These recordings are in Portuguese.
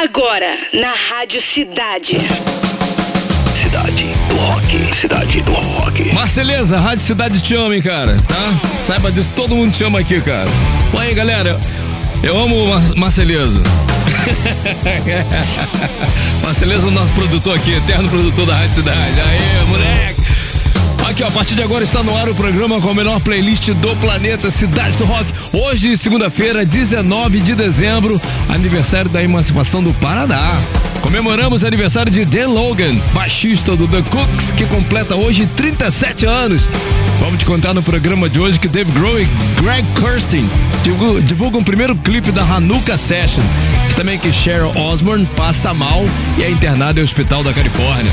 Agora, na Rádio Cidade. Cidade do Rock. Cidade do Rock. Marceleza, Rádio Cidade te ama, hein, cara, tá? Saiba disso, todo mundo te ama aqui, cara. Bom aí, galera, eu amo o Mar Marceleza. Marceleza é o nosso produtor aqui, eterno produtor da Rádio Cidade. Aê, moleque! Aqui, a partir de agora está no ar o programa com a melhor playlist do planeta Cidade do Rock. Hoje, segunda-feira, 19 de dezembro, aniversário da emancipação do Paraná. Comemoramos o aniversário de Dan Logan, baixista do The Cooks, que completa hoje 37 anos. Vamos te contar no programa de hoje que Dave Grohl e Greg Kirsten divulgam, divulgam o primeiro clipe da Hanukkah Session, que também que Cheryl Osborne passa mal e é internada em hospital da Califórnia.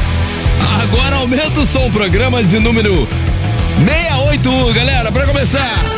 Agora aumenta o som, programa de número 681, galera, para começar.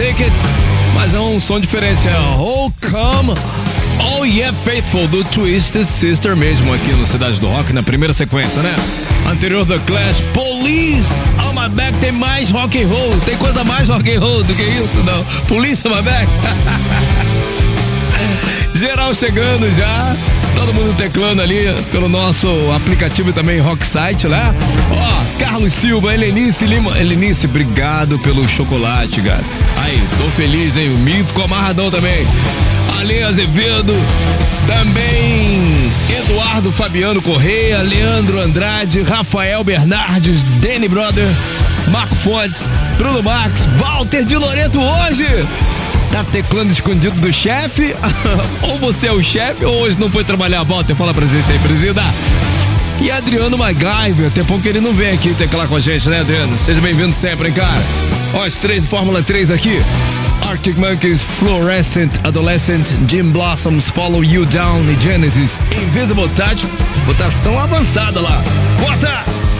It, mas é um som diferente, é Oh Come Oh Yeah Faithful do Twisted Sister mesmo aqui no Cidade do Rock na primeira sequência, né? Anterior do Clash, Police on My Back tem mais rock and roll, tem coisa mais rock and roll do que isso, não? Police on My Back. Geral chegando já, todo mundo teclando ali pelo nosso aplicativo e também Rock Site, né? Ó, Carlos Silva, Helenice Lima. Helenice, obrigado pelo chocolate, cara. Aí, tô feliz, hein? O Mi ficou amarradão também. Ale Azevedo, também Eduardo Fabiano Correia, Leandro Andrade, Rafael Bernardes, Danny Brother, Marco Fontes, Bruno Marques, Walter de Loreto hoje. Tá teclando escondido do chefe? ou você é o chefe ou hoje não foi trabalhar? Walter, fala pra gente aí, presida. E Adriano MacGyver, tempão que ele não vem aqui teclar com a gente, né, Adriano? Seja bem-vindo sempre, hein, cara? Ó, os três do Fórmula 3 aqui. Arctic Monkeys, Fluorescent, Adolescent, Jim Blossoms, Follow You Down e Genesis, Invisible Touch, votação avançada lá. Bota!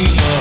Jesus.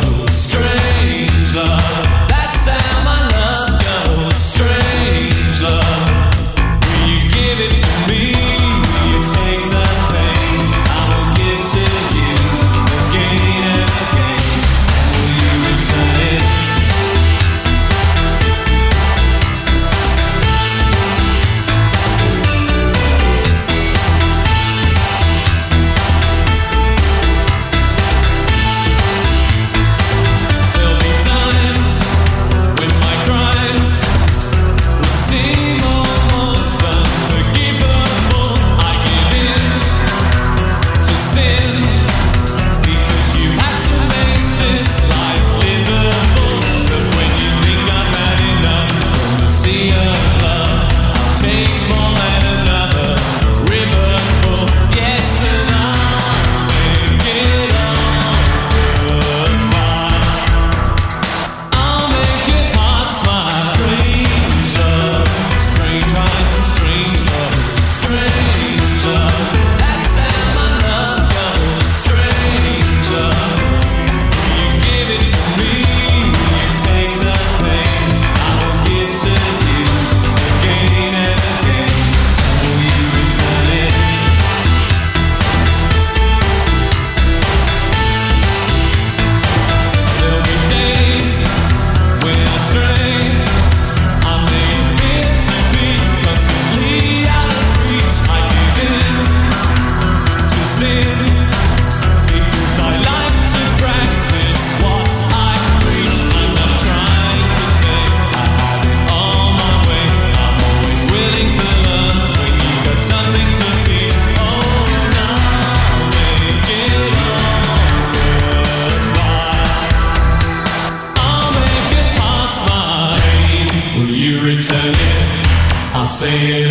Holy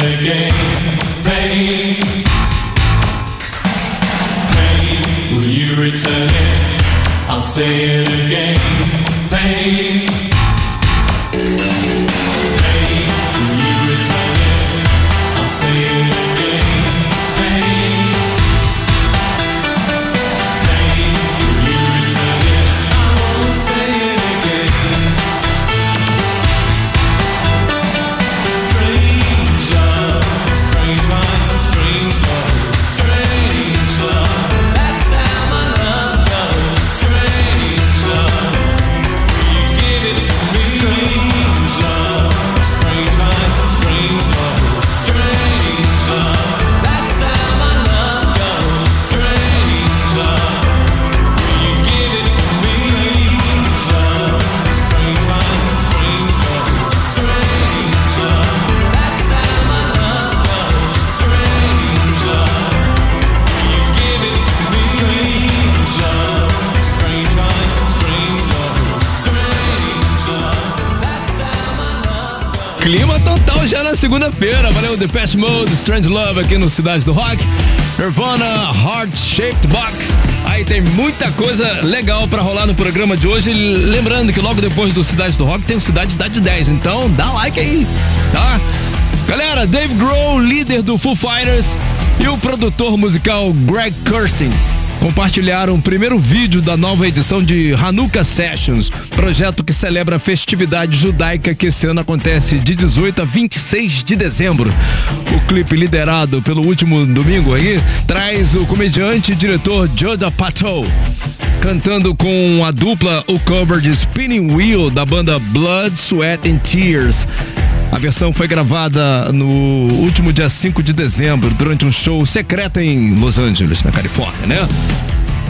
Strange Love aqui no Cidade do Rock. Nirvana, Heart Shaped Box. Aí tem muita coisa legal pra rolar no programa de hoje. Lembrando que logo depois do Cidade do Rock tem o Cidade da 10. Então dá like aí, tá? Galera, Dave Grohl, líder do Foo Fighters, e o produtor musical Greg Kurstin compartilharam o primeiro vídeo da nova edição de Hanukkah Sessions, projeto que celebra a festividade judaica que esse ano acontece de 18 a 26 de dezembro. O clipe liderado pelo último domingo aí traz o comediante e diretor Joda Patel cantando com a dupla o cover de Spinning Wheel da banda Blood, Sweat and Tears. A versão foi gravada no último dia 5 de dezembro, durante um show secreto em Los Angeles, na Califórnia, né?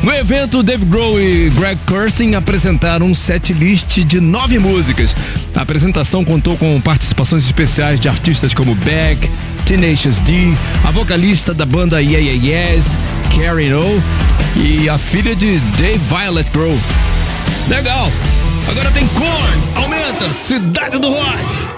No evento, Dave Grohl e Greg Kurstin apresentaram um set list de nove músicas. A apresentação contou com participações especiais de artistas como Beck, Tenacious D, a vocalista da banda Yeah Yeah Yes, Karen O e a filha de Dave Violet Grohl. Legal! Agora tem Korn, aumenta, Cidade do Rock!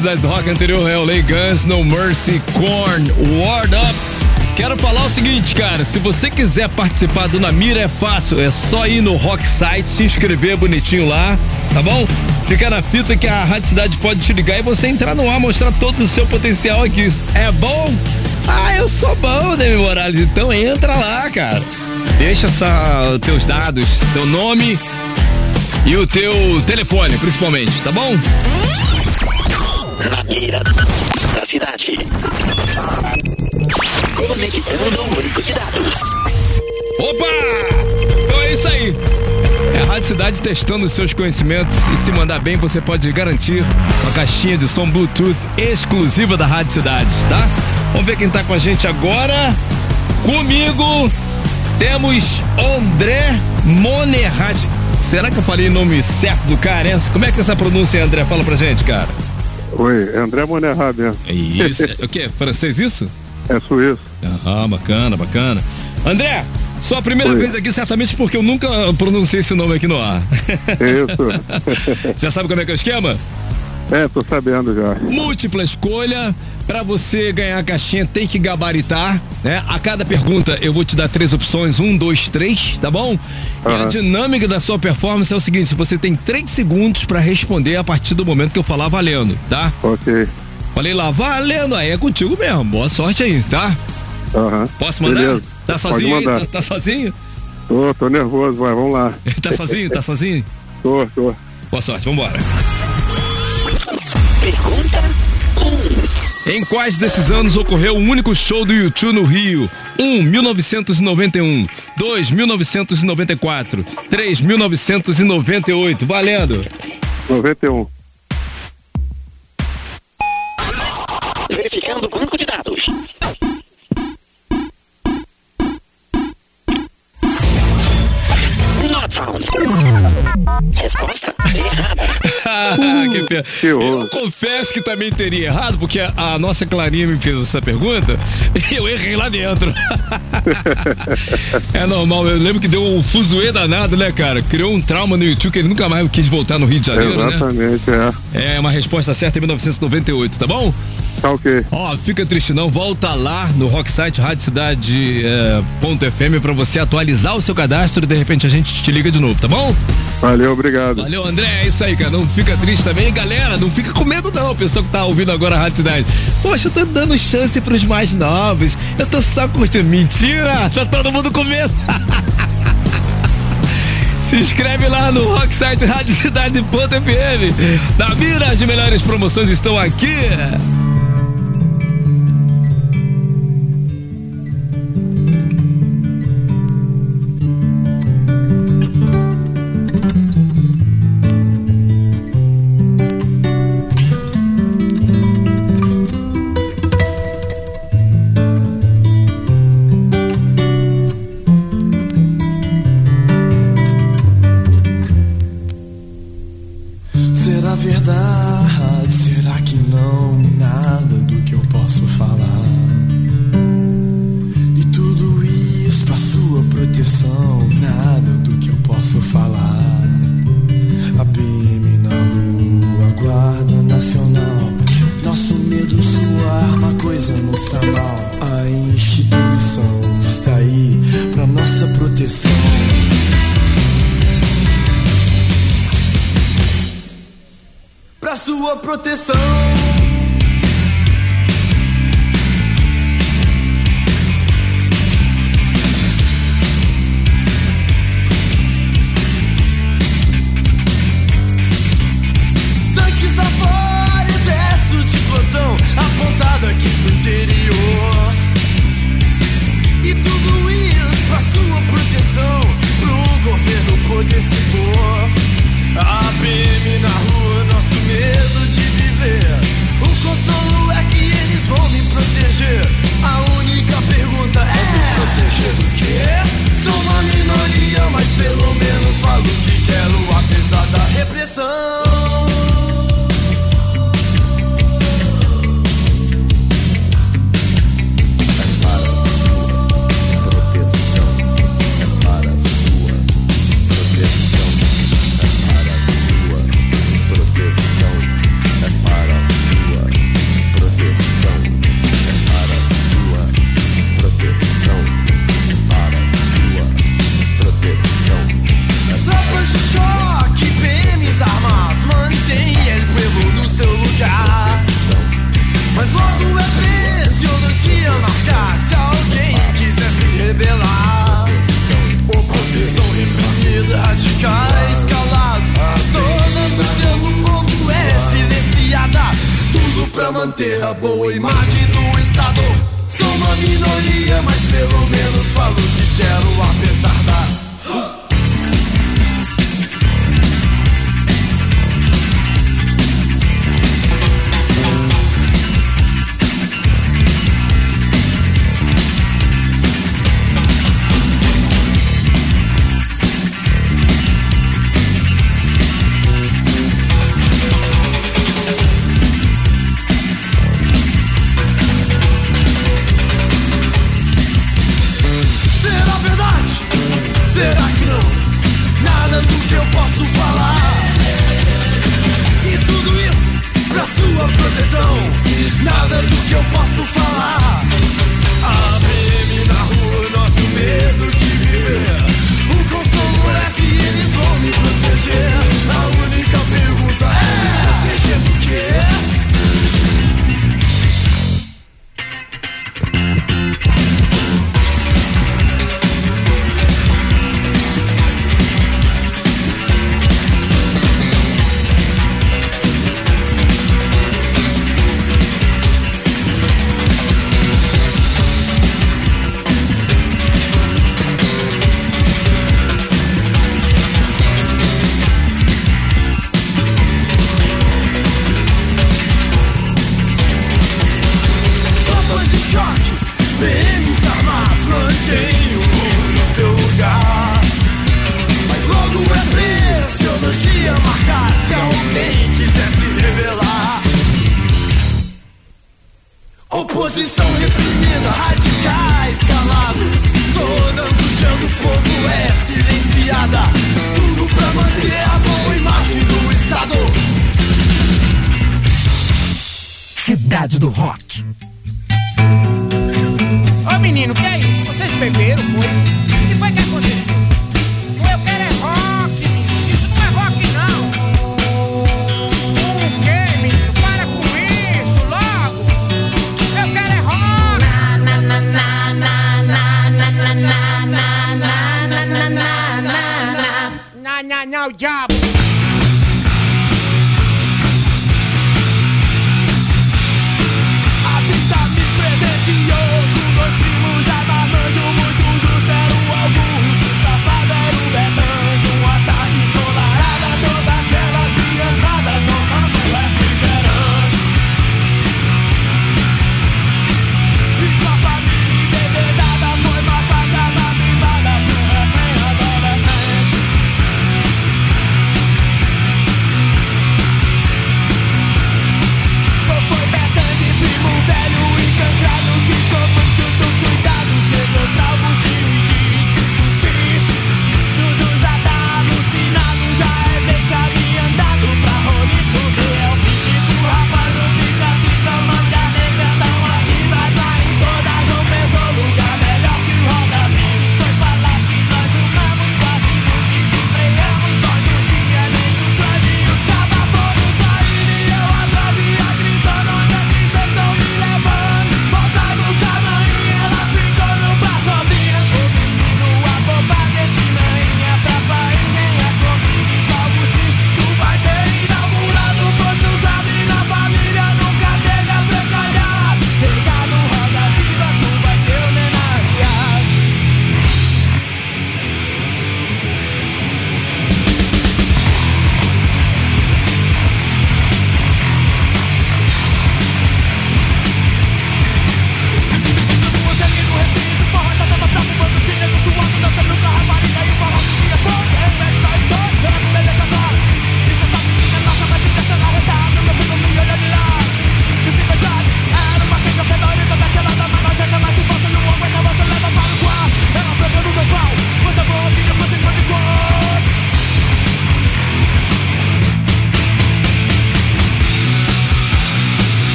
Cidade do Rock anterior é o Lay Guns, No Mercy, Korn, Ward Up. Quero falar o seguinte, cara, se você quiser participar do Na Mira é fácil, é só ir no Rock Site, se inscrever bonitinho lá, tá bom? Fica na fita que a Rádio Cidade pode te ligar e você entrar no ar, mostrar todo o seu potencial aqui. É bom? Ah, eu sou bom, Demi Morales, então entra lá, cara. Deixa essa, teus dados, teu nome e o teu telefone, principalmente, tá bom? Na mira da cidade. Conectando o único de dados. Opa! Então é isso aí. É a Rádio Cidade testando seus conhecimentos e se mandar bem, você pode garantir uma caixinha de som Bluetooth exclusiva da Rádio Cidade, tá? Vamos ver quem tá com a gente agora. Comigo temos André Monerrat. Será que eu falei o nome certo do cara? hein? Como é que é essa pronúncia, André? Fala pra gente, cara. Oi, é André Monerrat mesmo. É isso. o quê? Francês isso? É suíço. Ah, bacana, bacana. André, sua primeira Oi. vez aqui, certamente porque eu nunca pronunciei esse nome aqui no ar. Isso. Já sabe como é que é o esquema? É, tô sabendo já. Múltipla escolha. Pra você ganhar a caixinha tem que gabaritar, né? A cada pergunta eu vou te dar três opções, um, dois, três, tá bom? E a dinâmica da sua performance é o seguinte: você tem três segundos pra responder a partir do momento que eu falar valendo, tá? Ok. Falei lá, valendo, aí é contigo mesmo. Boa sorte aí, tá? Aham. Posso mandar? Beleza. Tá sozinho aí? mandar. Tá, tá sozinho? Tô, tô nervoso, vai, vamos lá. Tá sozinho? Tá sozinho? Tô, tô. Boa sorte, vambora. Em quais desses anos ocorreu o único show do YouTube no Rio? 1. 1991. 2. 1994. 3. 1998. Valendo. 91. verificando o banco de dados. Eu confesso que também teria errado, porque a, a nossa Clarinha me fez essa pergunta e eu errei lá dentro. é normal, eu lembro que deu um fuzuê danado, né, cara? Criou um trauma no YouTube que ele nunca mais quis voltar no Rio de Janeiro, né? Exatamente, é. É uma resposta certa em 1998, tá bom? Tá ok. Ó, fica triste não, volta lá no Rocksite Rádio Cidade é, ponto FM pra você atualizar o seu cadastro e de repente a gente te liga de novo, tá bom? Valeu, obrigado. Valeu, André, é isso aí, cara. Não fica triste também, galera. Não fica com medo, não, pessoal que tá ouvindo agora a Rádio Cidade. Poxa, eu tô dando chance pros mais novos. Eu tô só curtindo. Mentira! Tá todo mundo com medo. Se inscreve lá no Rocksite Rádio Cidade.fm. Na mira, as melhores promoções estão aqui. Choque, PMs armados, mantém El Pueblo no seu lugar. Mas logo é fisiologia marcada se alguém quiser se rebelar. Oposição reprimida, radicais calados, toda no o ponto é silenciada. Tudo pra manter a boa imagem do Estado. Sou uma minoria, mas pelo menos falo que quero, apesar da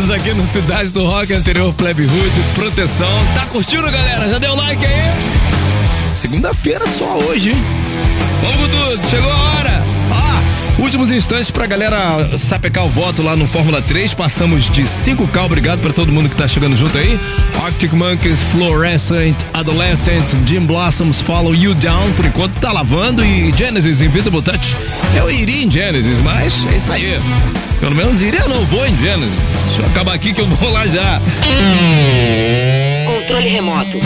aqui no Cidade do Rock anterior Plebe Hood, proteção. Tá curtindo, galera? Já deu like aí? Segunda-feira só hoje, hein? Vamos com tudo, chegou a hora. Ah, últimos instantes pra galera sapecar o voto lá no Fórmula 3. Passamos de 5K, obrigado pra todo mundo que tá chegando junto aí. Arctic Monkeys, Fluorescent, Adolescent, Jim Blossoms, Follow You Down, por enquanto tá lavando. E Genesis, Invisible Touch. Eu iria em Genesis, mas é isso aí. Pelo menos iria, não vou em Genesis. Deixa eu acabar aqui que eu vou lá já. Controle remoto.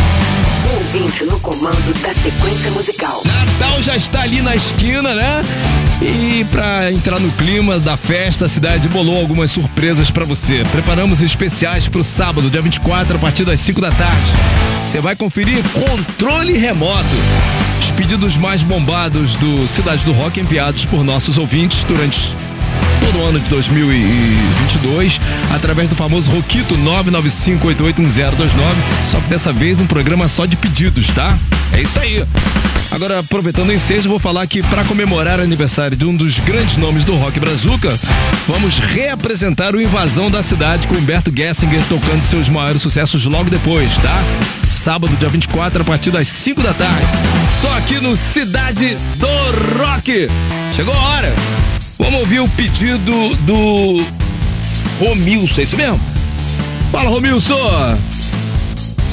Ouvinte no comando da sequência musical. Natal já está ali na esquina, né? E pra entrar no clima da festa, a cidade bolou algumas surpresas pra você. Preparamos especiais pro sábado, dia 24, a partir das 5 da tarde. Você vai conferir controle remoto. Os pedidos mais bombados do Cidade do Rock enviados por nossos ouvintes durante todo o ano de 2022 através do famoso Roquito 995881029. Só que dessa vez um programa só de pedidos, tá? É isso aí. Agora, aproveitando o ensejo, vou falar que para comemorar o aniversário de um dos grandes nomes do rock brazuca, vamos reapresentar o Invasão da Cidade com Humberto Gessinger tocando seus maiores sucessos logo depois, tá? Sábado, dia 24, a partir das 5 da tarde. Só aqui no Cidade do Rock. Chegou a hora. Vamos ouvir o pedido do Romilson, é isso mesmo? Fala, Romilson!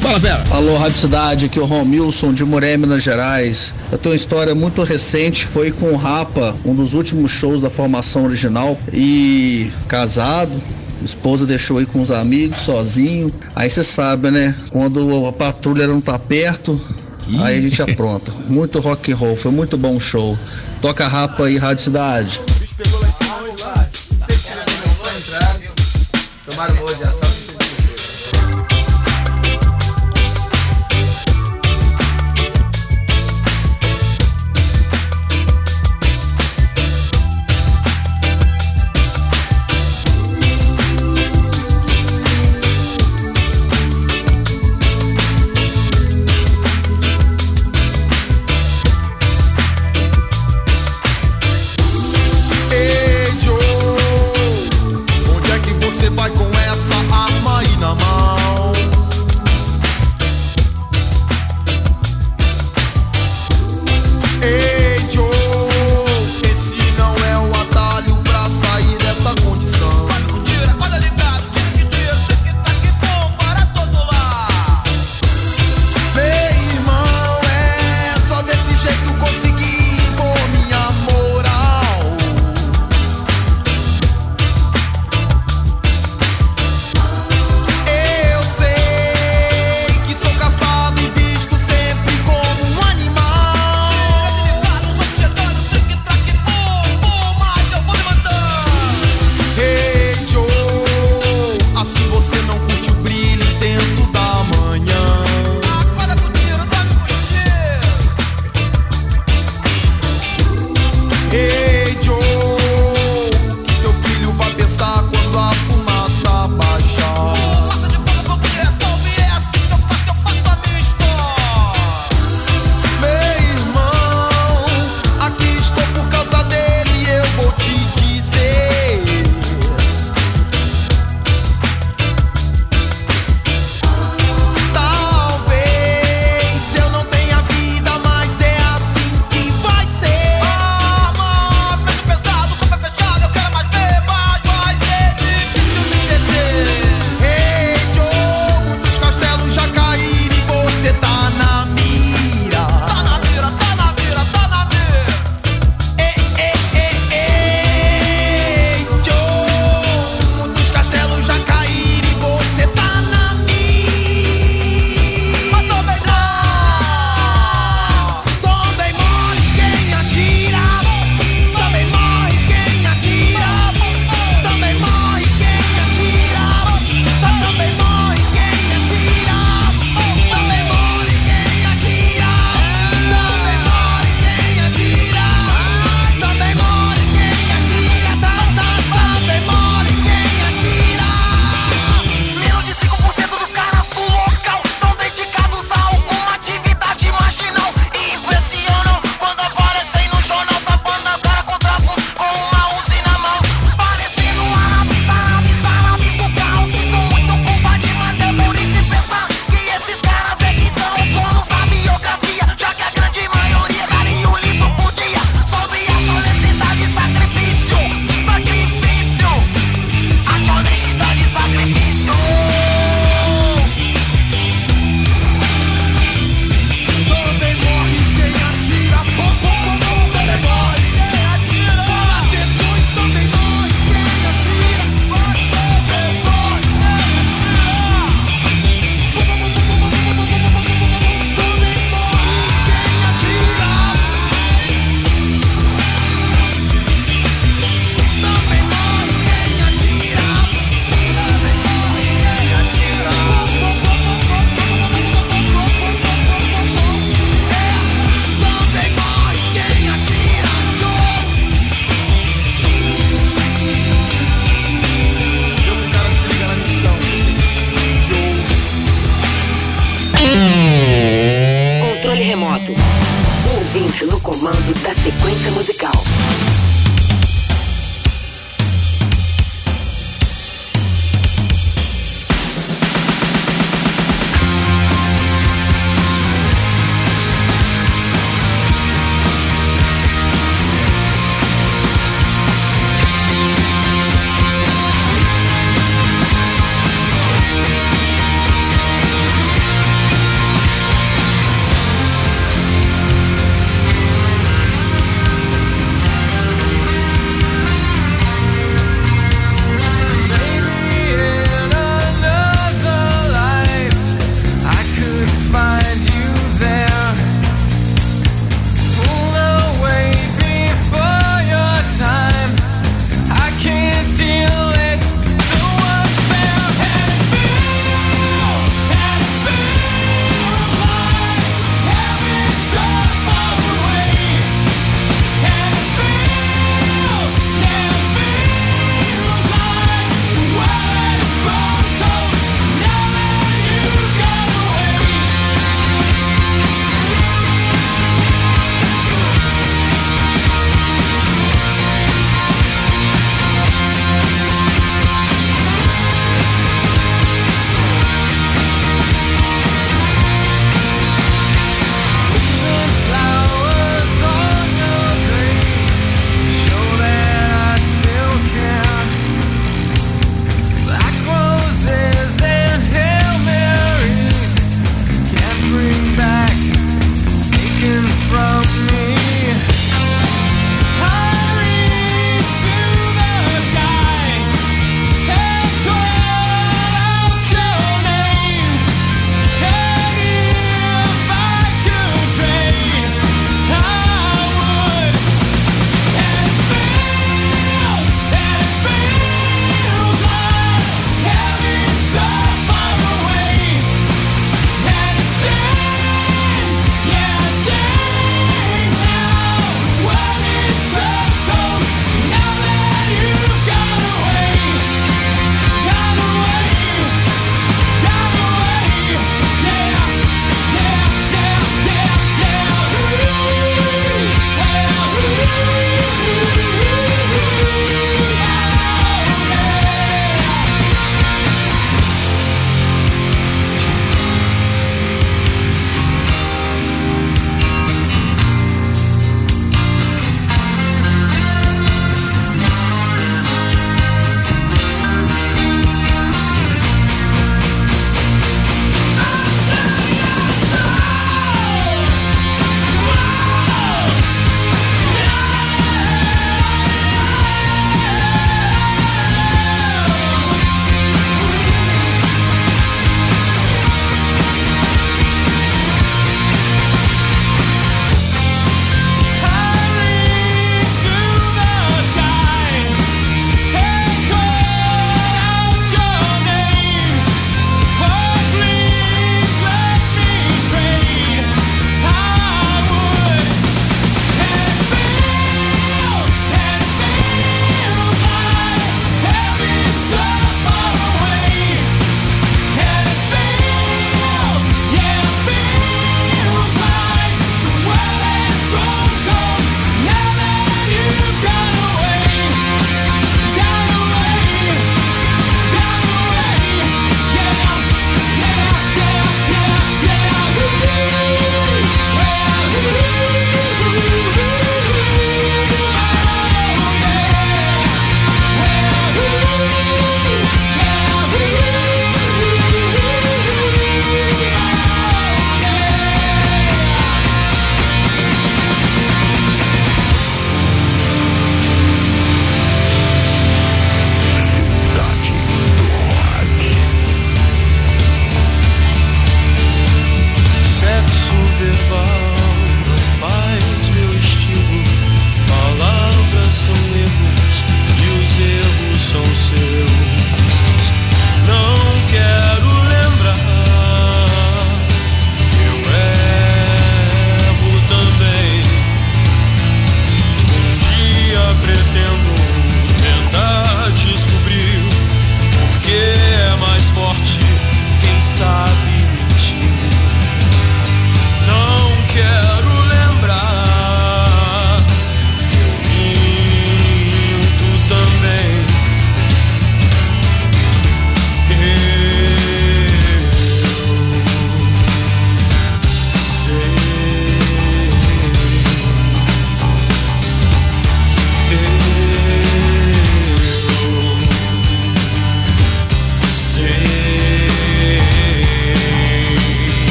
Fala, Pera. Alô, Rádio Cidade, aqui é o Romilson de Muré, Minas Gerais. Eu tenho uma história muito recente, foi com o Rapa, um dos últimos shows da formação original, e casado, esposa deixou aí com os amigos, sozinho. Aí você sabe, né? Quando a patrulha não tá perto, aí a gente apronta. Muito rock and roll, foi muito bom o show. Toca Rapa aí, Rádio Cidade. Ação.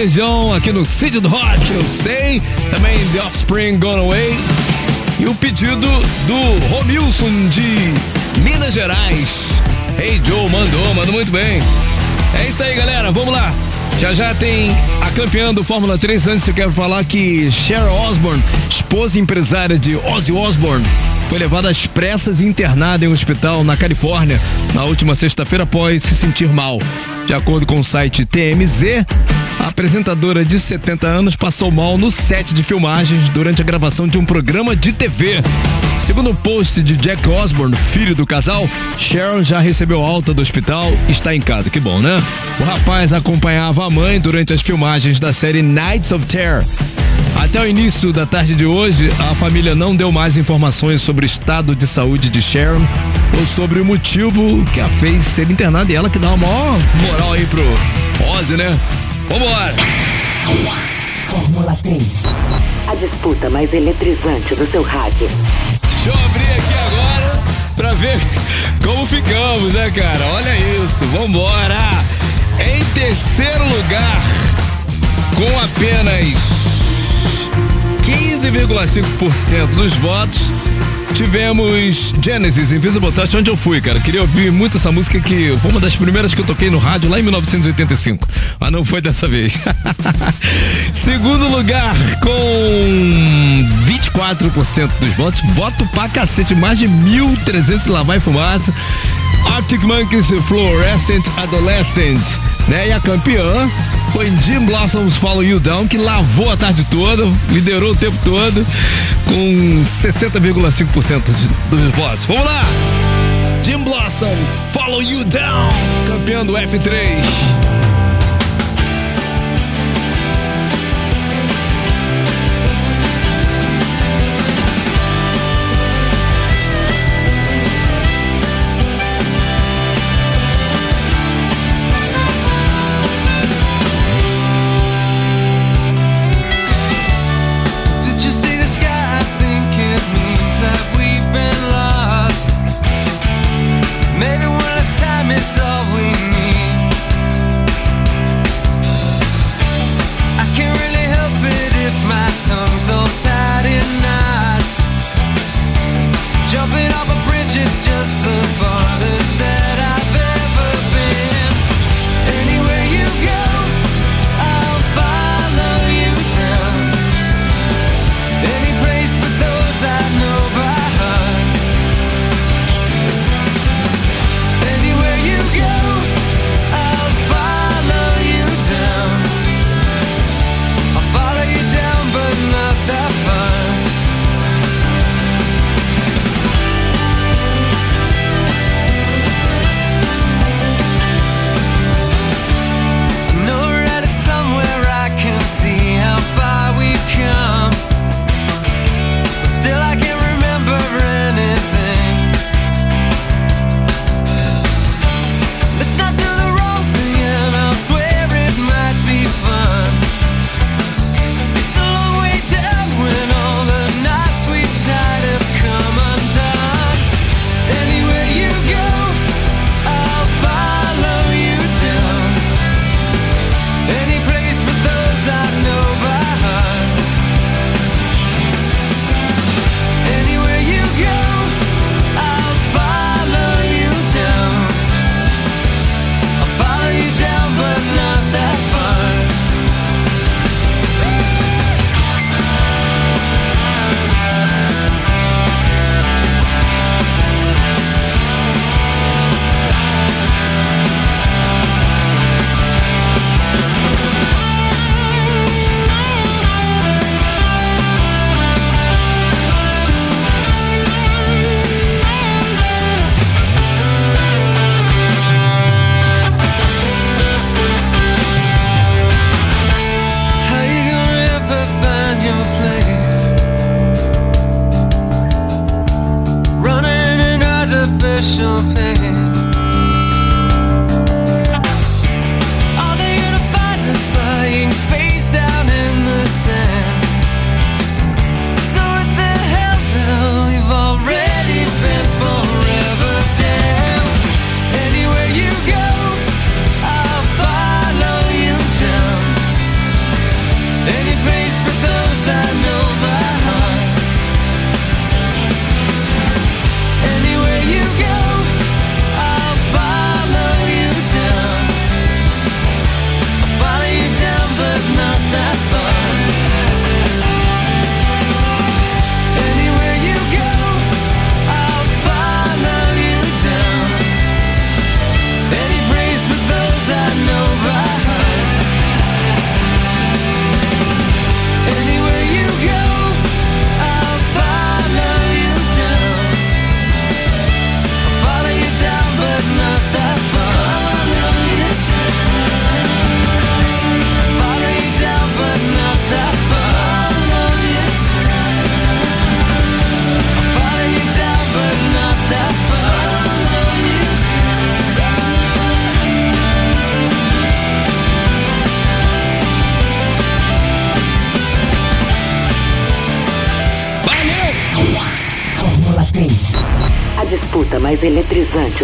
Legião aqui no Cid do Rock, eu sei. Também The Offspring Gone Away. E o pedido do Romilson de Minas Gerais. Hey Joe, mandou, mandou muito bem. É isso aí, galera, vamos lá. Já já tem a campeã do Fórmula 3. Antes eu quero falar que Cheryl Osborne, esposa e empresária de Ozzy Osbourne, foi levada às pressas e internada em um hospital na Califórnia na última sexta-feira após se sentir mal. De acordo com o site TMZ, apresentadora de 70 anos passou mal no set de filmagens durante a gravação de um programa de TV. Segundo o post de Jack Osborne, filho do casal, Sharon já recebeu alta do hospital e está em casa. Que bom, né? O rapaz acompanhava a mãe durante as filmagens da série Nights of Terror. Até o início da tarde de hoje, a família não deu mais informações sobre o estado de saúde de Sharon ou sobre o motivo que a fez ser internada e ela que dá uma maior moral aí pro Ozzy, né? Vambora! Fórmula 3. A disputa mais eletrizante do seu rádio. Deixa eu abrir aqui agora pra ver como ficamos, né, cara? Olha isso, vambora! Em terceiro lugar, com apenas 15,5% dos votos, tivemos Genesis Invisible Touch, onde eu fui, cara. Queria ouvir muito essa música que foi uma das primeiras que eu toquei no rádio lá em 1985. Mas não foi dessa vez. Segundo lugar, com 24% dos votos. Voto pra cacete, mais de 1.300 lá vai fumaça. Arctic Monkeys Fluorescent Adolescent, né? E a campeã foi Jim Blossoms Follow You Down, que lavou a tarde toda, liderou o tempo todo, com 60,5% dos votos. Vamos lá! Jim Blossoms Follow You Down, campeão do F3.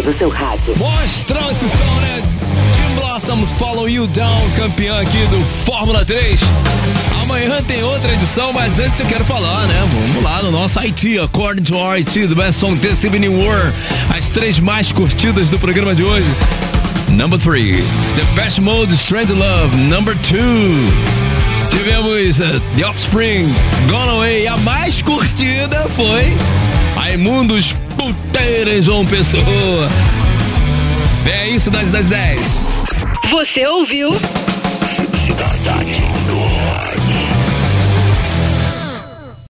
Do seu rádio. Mostra esse som, né? Jim Blossoms Follow You Down, campeão aqui do Fórmula 3. Amanhã tem outra edição, mas antes eu quero falar, né? Vamos lá no nosso IT, According to our IT, do Best Song This Evening War. As três mais curtidas do programa de hoje. Number 3, The Best Mode Strange Love. Number 2, tivemos uh, The Offspring, Gone Away. A mais curtida foi Raimundos Puteiras João Pessoa. É isso, das das 10. Você ouviu? Cidade.